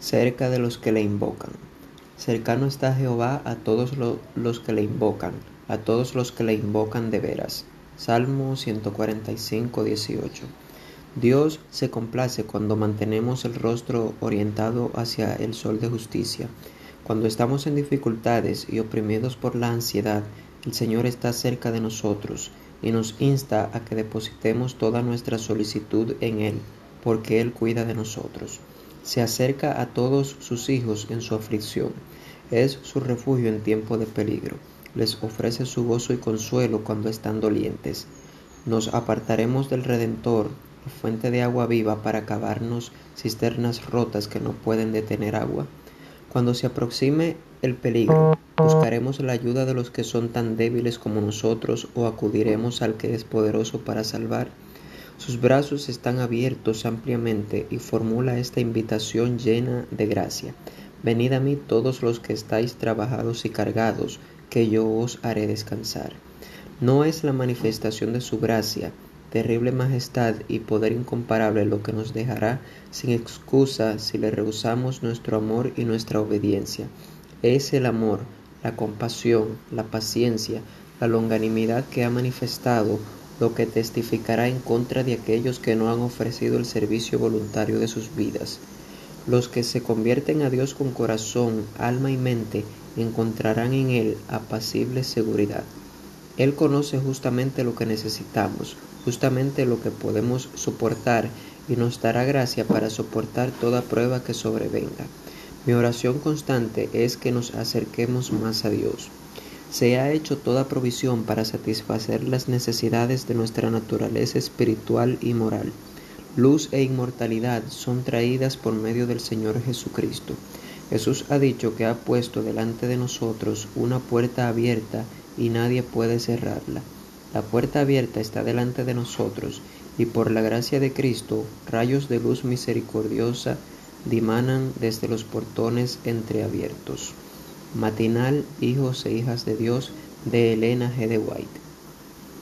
cerca de los que le invocan. Cercano está Jehová a todos los que le invocan, a todos los que le invocan de veras. Salmo 145, 18. Dios se complace cuando mantenemos el rostro orientado hacia el sol de justicia. Cuando estamos en dificultades y oprimidos por la ansiedad, el Señor está cerca de nosotros y nos insta a que depositemos toda nuestra solicitud en Él, porque Él cuida de nosotros. Se acerca a todos sus hijos en su aflicción. Es su refugio en tiempo de peligro. Les ofrece su gozo y consuelo cuando están dolientes. Nos apartaremos del Redentor, fuente de agua viva, para cavarnos cisternas rotas que no pueden detener agua. Cuando se aproxime el peligro, buscaremos la ayuda de los que son tan débiles como nosotros o acudiremos al que es poderoso para salvar. Sus brazos están abiertos ampliamente y formula esta invitación llena de gracia. Venid a mí todos los que estáis trabajados y cargados, que yo os haré descansar. No es la manifestación de su gracia, terrible majestad y poder incomparable lo que nos dejará sin excusa si le rehusamos nuestro amor y nuestra obediencia. Es el amor, la compasión, la paciencia, la longanimidad que ha manifestado lo que testificará en contra de aquellos que no han ofrecido el servicio voluntario de sus vidas. Los que se convierten a Dios con corazón, alma y mente encontrarán en Él apacible seguridad. Él conoce justamente lo que necesitamos, justamente lo que podemos soportar y nos dará gracia para soportar toda prueba que sobrevenga. Mi oración constante es que nos acerquemos más a Dios. Se ha hecho toda provisión para satisfacer las necesidades de nuestra naturaleza espiritual y moral. Luz e inmortalidad son traídas por medio del Señor Jesucristo. Jesús ha dicho que ha puesto delante de nosotros una puerta abierta y nadie puede cerrarla. La puerta abierta está delante de nosotros y por la gracia de Cristo rayos de luz misericordiosa dimanan desde los portones entreabiertos. Matinal, hijos e hijas de Dios, de Elena G. de White.